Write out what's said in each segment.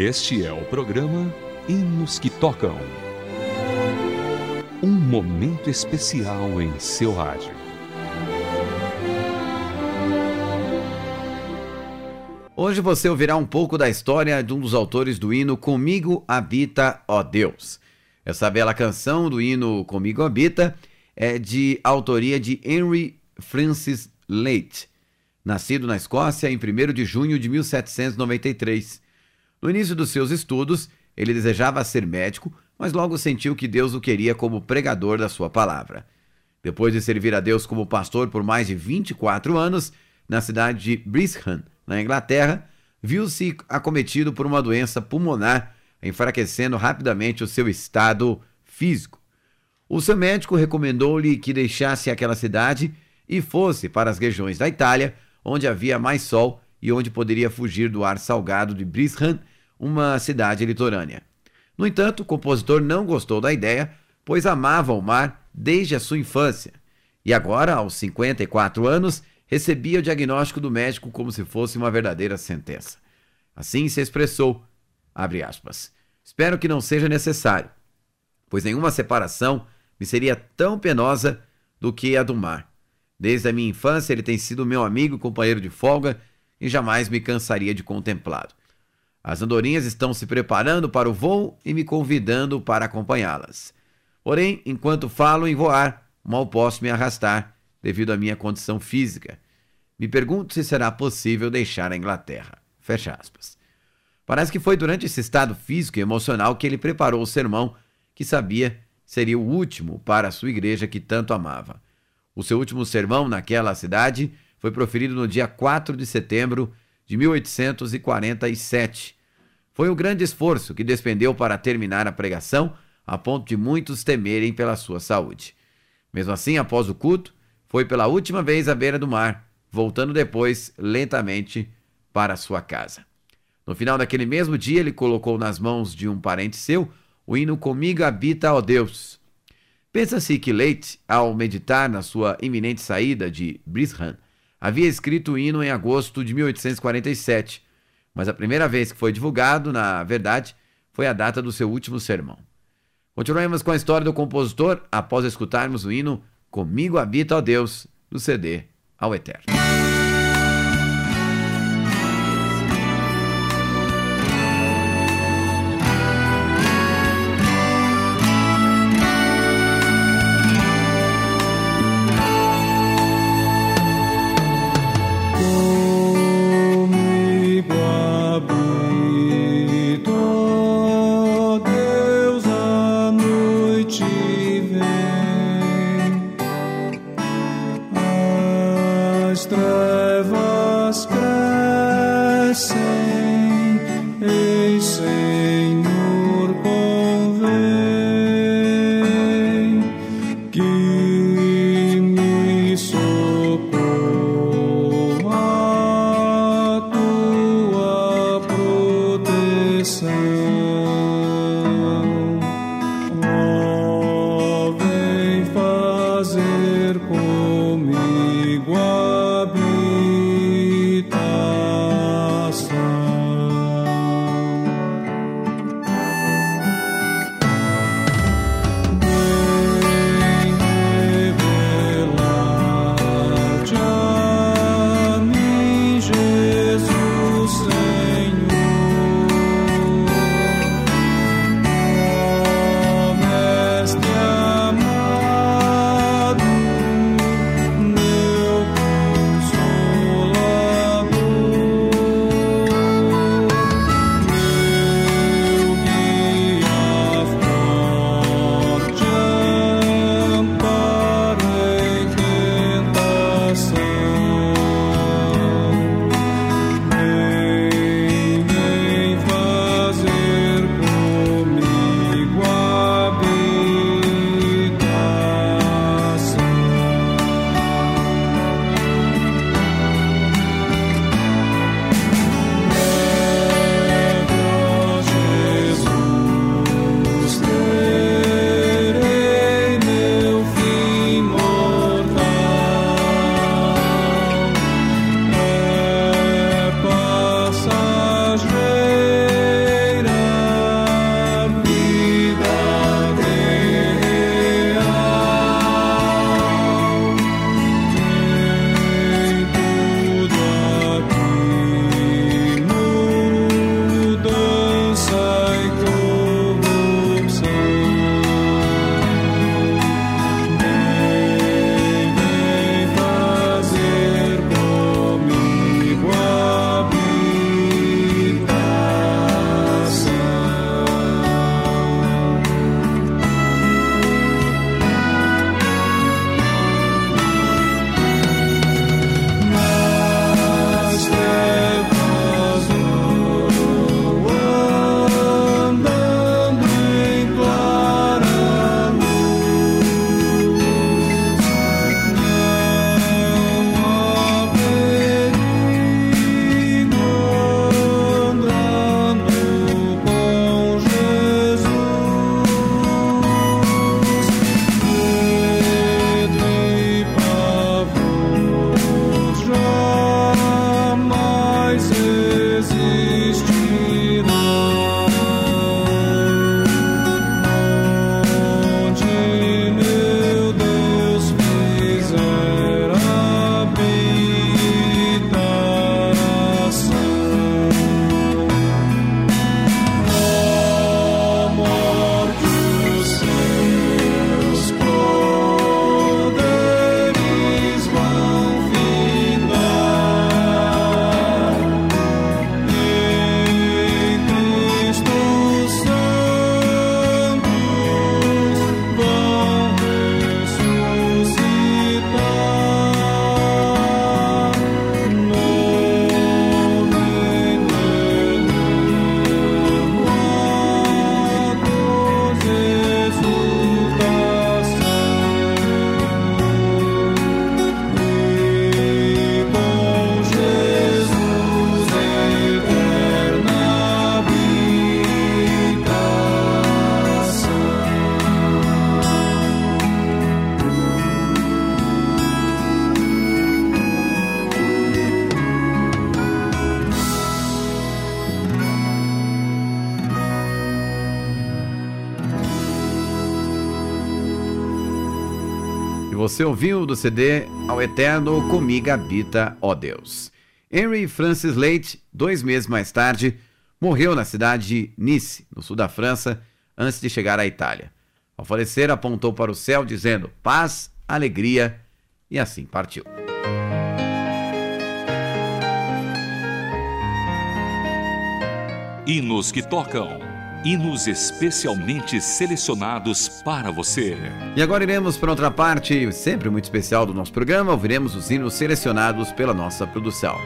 Este é o programa Hinos que Tocam. Um momento especial em seu rádio. Hoje você ouvirá um pouco da história de um dos autores do hino Comigo Habita, ó Deus. Essa bela canção do hino Comigo Habita é de autoria de Henry Francis Leite, nascido na Escócia em 1 de junho de 1793. No início dos seus estudos, ele desejava ser médico, mas logo sentiu que Deus o queria como pregador da sua palavra. Depois de servir a Deus como pastor por mais de 24 anos, na cidade de Brisbane, na Inglaterra, viu-se acometido por uma doença pulmonar, enfraquecendo rapidamente o seu estado físico. O seu médico recomendou-lhe que deixasse aquela cidade e fosse para as regiões da Itália, onde havia mais sol e onde poderia fugir do ar salgado de Brisbane, uma cidade litorânea. No entanto, o compositor não gostou da ideia, pois amava o mar desde a sua infância. E agora, aos 54 anos, recebia o diagnóstico do médico como se fosse uma verdadeira sentença. Assim se expressou, Espero que não seja necessário, pois nenhuma separação me seria tão penosa do que a do mar. Desde a minha infância ele tem sido meu amigo e companheiro de folga e jamais me cansaria de contemplá-lo. As andorinhas estão se preparando para o voo e me convidando para acompanhá-las. Porém, enquanto falo em voar, mal posso me arrastar devido à minha condição física. Me pergunto se será possível deixar a Inglaterra. Fecha aspas. Parece que foi durante esse estado físico e emocional que ele preparou o sermão que sabia seria o último para a sua igreja que tanto amava. O seu último sermão naquela cidade foi proferido no dia 4 de setembro de 1847. Foi um grande esforço que despendeu para terminar a pregação, a ponto de muitos temerem pela sua saúde. Mesmo assim, após o culto, foi pela última vez à beira do mar, voltando depois lentamente para sua casa. No final daquele mesmo dia, ele colocou nas mãos de um parente seu o hino Comigo Habita, ó Deus. Pensa-se que Leite, ao meditar na sua iminente saída de Brisbane, havia escrito o hino em agosto de 1847, mas a primeira vez que foi divulgado, na verdade, foi a data do seu último sermão. Continuemos com a história do compositor após escutarmos o hino Comigo Habita, ó Deus, do CD ao Eterno. Você ouviu do CD Ao Eterno Comigo Habita, ó Deus. Henry Francis Leite, dois meses mais tarde, morreu na cidade de Nice, no sul da França, antes de chegar à Itália. Ao falecer, apontou para o céu, dizendo paz, alegria, e assim partiu. Hinos que tocam. Hinos especialmente selecionados para você. E agora iremos para outra parte, sempre muito especial do nosso programa, ouviremos os hinos selecionados pela nossa produção.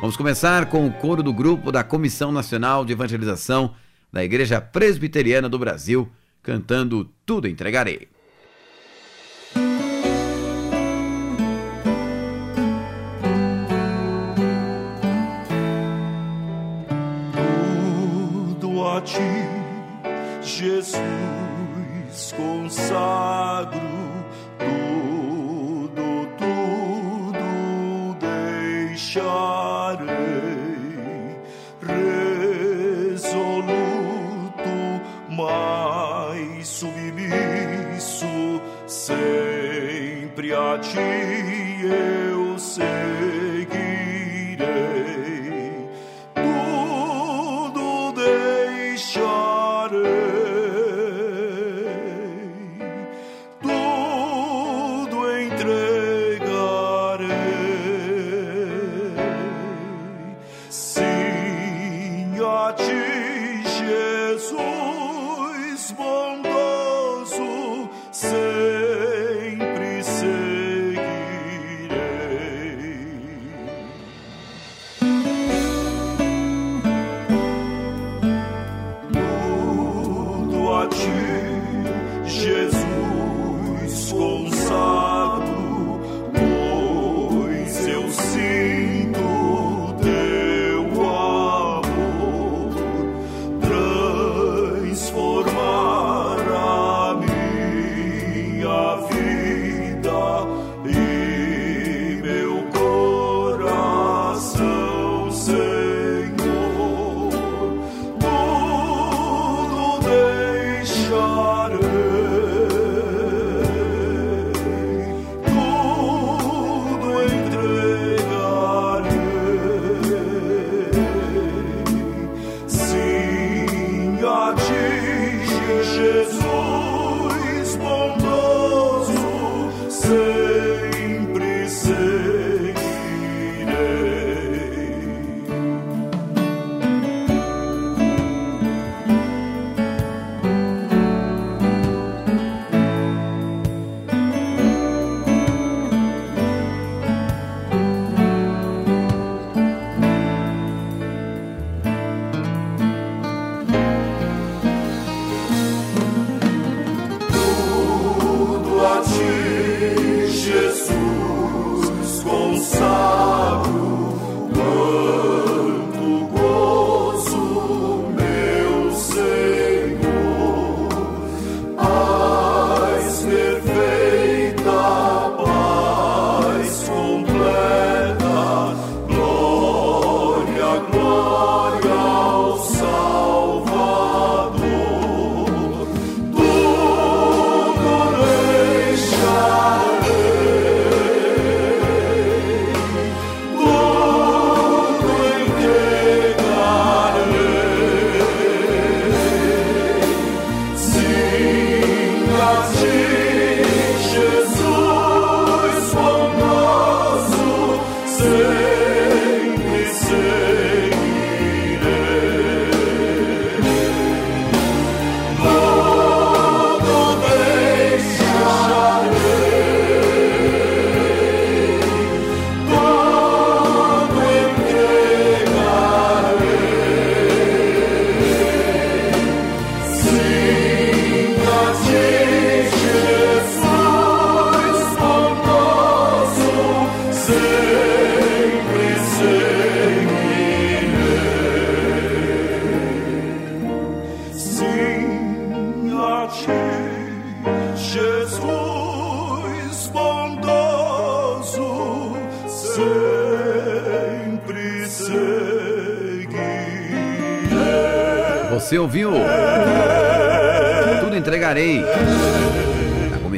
Vamos começar com o coro do grupo da Comissão Nacional de Evangelização da Igreja Presbiteriana do Brasil, cantando Tudo Entregarei. Tudo a ti, Jesus, consagro. Tudo, tudo deixarei. Resoluto, mais submisso, sempre a ti eu seguirei.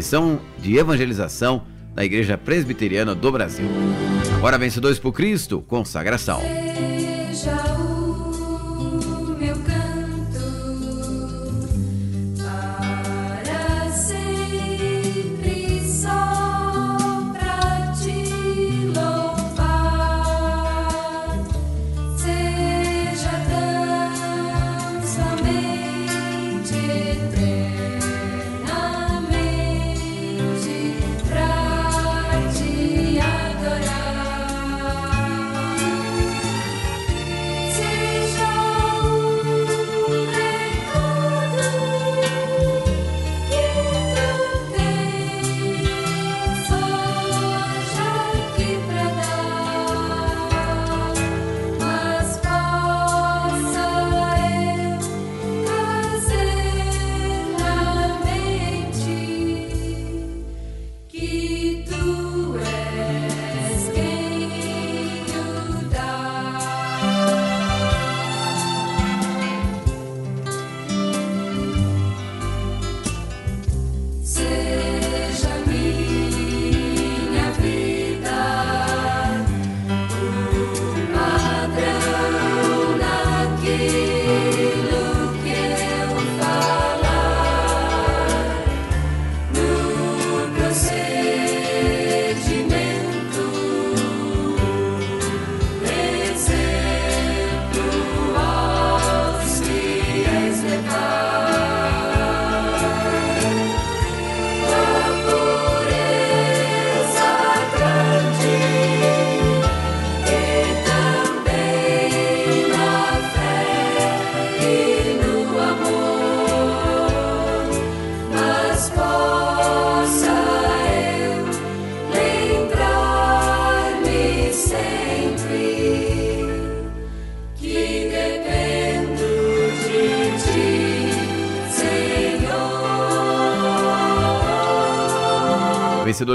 missão de evangelização da Igreja Presbiteriana do Brasil. Agora, vencedores por Cristo, consagração.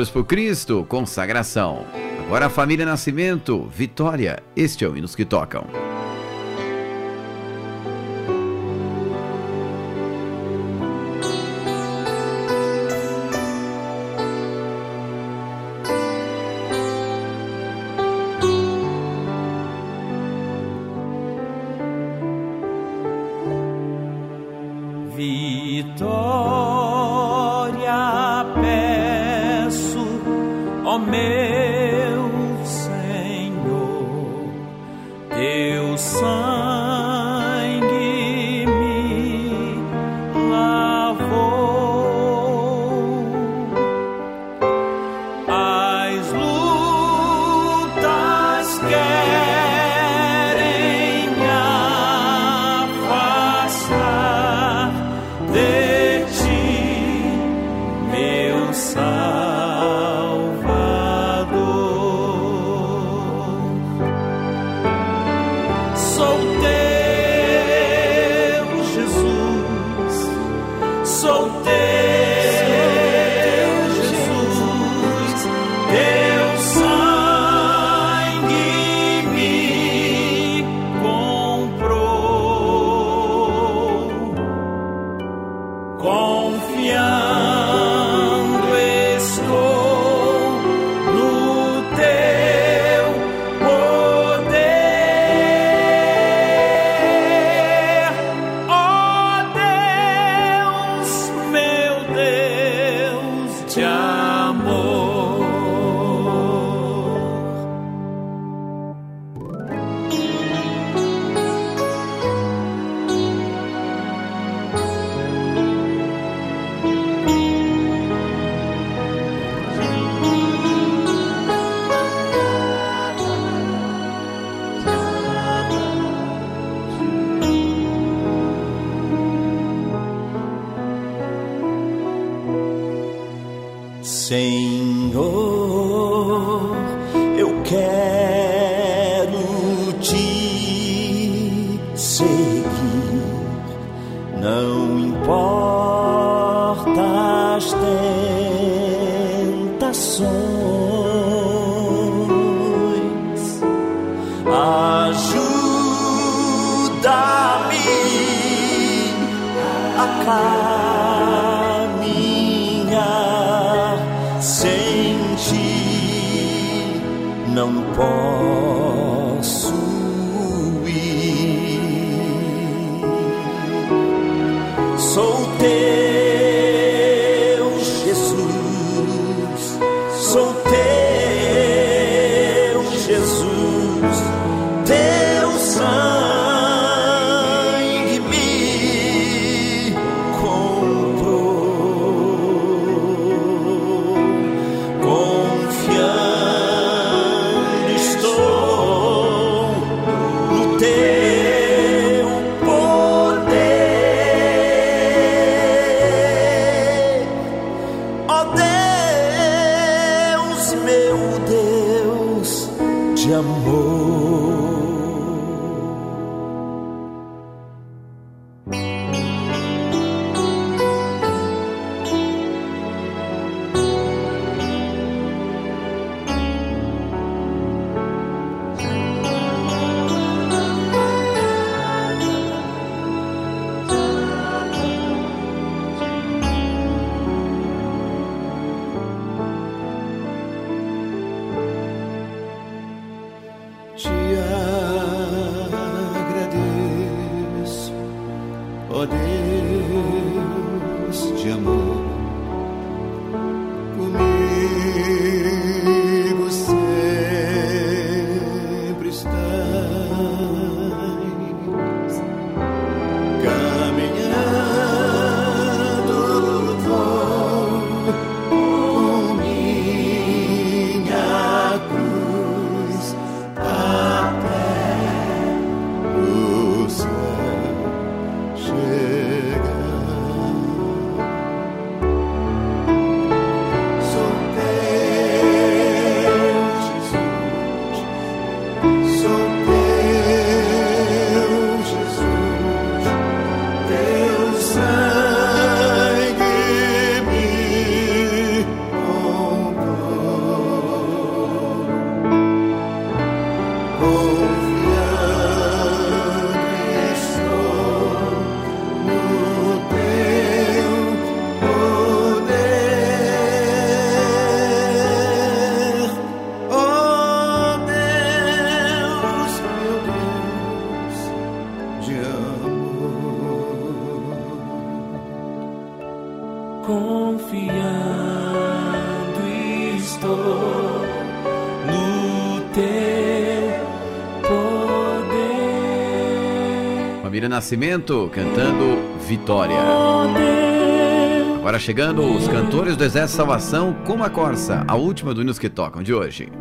Todos por Cristo, consagração. Agora a família Nascimento, Vitória. Este é o Hinos que Tocam. Não importa as tentações, ajuda-me a caminhar sem ti. Não posso. confiando estou no teu poder. Família Nascimento cantando Vitória. Agora chegando os cantores do Exército Salvação com a Corsa, a última do Hinos que Tocam de hoje.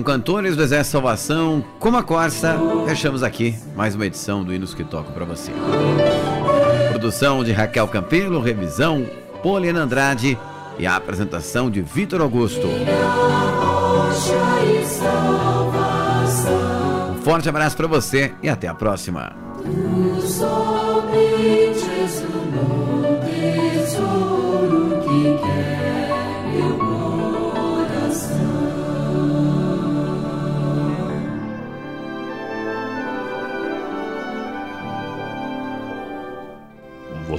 Com cantores do Exército Salvação, como a Corsa, fechamos aqui mais uma edição do Hinos que Toco para você. Produção de Raquel Campelo, revisão Poliana Andrade e a apresentação de Vitor Augusto. Um forte abraço para você e até a próxima.